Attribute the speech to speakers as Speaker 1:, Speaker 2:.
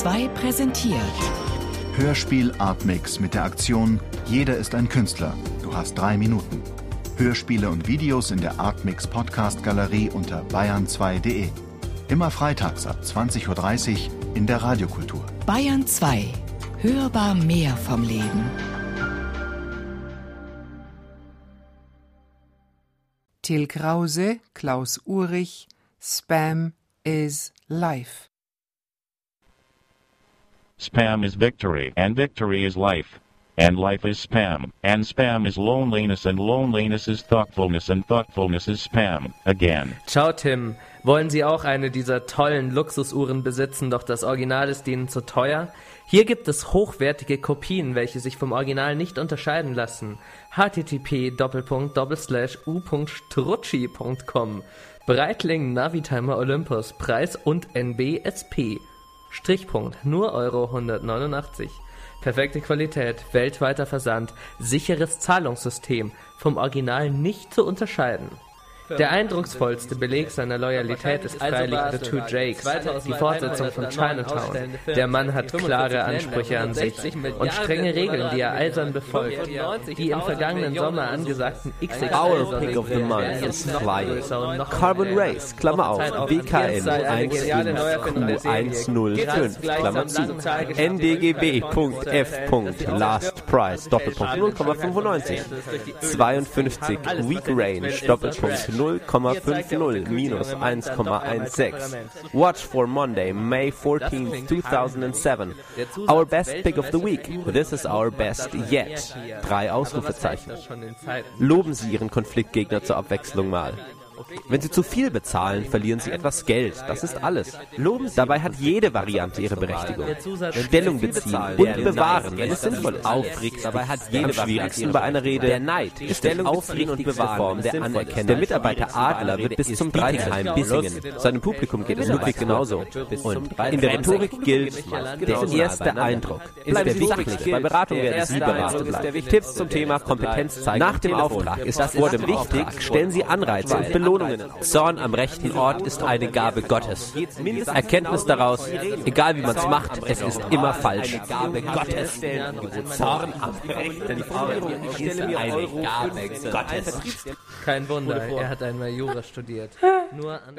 Speaker 1: 2 präsentiert.
Speaker 2: Hörspiel Artmix mit der Aktion Jeder ist ein Künstler. Du hast drei Minuten. Hörspiele und Videos in der Artmix Podcast Galerie unter bayern2.de. Immer freitags ab 20.30 Uhr in der Radiokultur.
Speaker 1: Bayern 2. Hörbar mehr vom Leben.
Speaker 3: Till Krause, Klaus Urich, Spam is Life.
Speaker 4: Spam is victory, and victory is life. And life is spam, and spam is loneliness, and loneliness is thoughtfulness, and thoughtfulness is spam. Again.
Speaker 5: Ciao Tim, wollen Sie auch eine dieser tollen Luxusuhren besitzen, doch das Original ist Ihnen zu teuer? Hier gibt es hochwertige Kopien, welche sich vom Original nicht unterscheiden lassen. http u.strutschi.com Breitling Navitimer Olympus Preis und NBSP Strichpunkt, nur Euro 189. Perfekte Qualität, weltweiter Versand, sicheres Zahlungssystem, vom Original nicht zu unterscheiden. Der eindrucksvollste Beleg seiner Loyalität ist freilich The Two Jakes, die Fortsetzung von Chinatown. Der Mann hat klare Ansprüche an sich und strenge Regeln, die er eisern befolgt. Die im vergangenen Sommer angesagten XXL
Speaker 6: Our pick of the month is flying. Carbon Race, Klammer auf, WKN 15Q105, Klammer zu. NDGB.F. Last Price, Doppelpunkt 0,95. 52 Week Range, Doppelpunkt 0,50 minus 1,16. Watch for Monday, May 14, 2007. Our best pick of the week. This is our best yet. Drei Ausrufezeichen. Loben Sie Ihren Konfliktgegner zur Abwechslung mal. Wenn Sie zu viel bezahlen, verlieren Sie etwas Geld. Das ist alles. Loben Sie Dabei hat jede Variante ihre Berechtigung. Stellung beziehen und bewahren, wenn es sinnvoll ist. Aufregt. Dabei hat jede Am schwierigsten bei einer Rede der Neid ist Stellung Aufregen und Bewahren Form der Anerkennung. Der Mitarbeiter Adler wird bis zum Dreiheim Bissingen. Seinem Publikum geht es Ludwig genauso. Und in der Rhetorik gilt, der erste Eindruck ist der wichtigste. Bei Beratung werden Sie beraten bleiben. Tipps zum Thema Kompetenz zeigen. Nach dem Auftrag ist das vor dem Auftrag. Stellen Sie Anreize und Belohnungen Belohnungen. Zorn am rechten Ort ist eine Gabe Gottes. Erkenntnis daraus, egal wie man es macht, es ist immer falsch. Gabe Gottes. Zorn am rechten Ort ist eine Gabe Gottes.
Speaker 5: Kein Wunder, er hat einmal Jura studiert. Nur an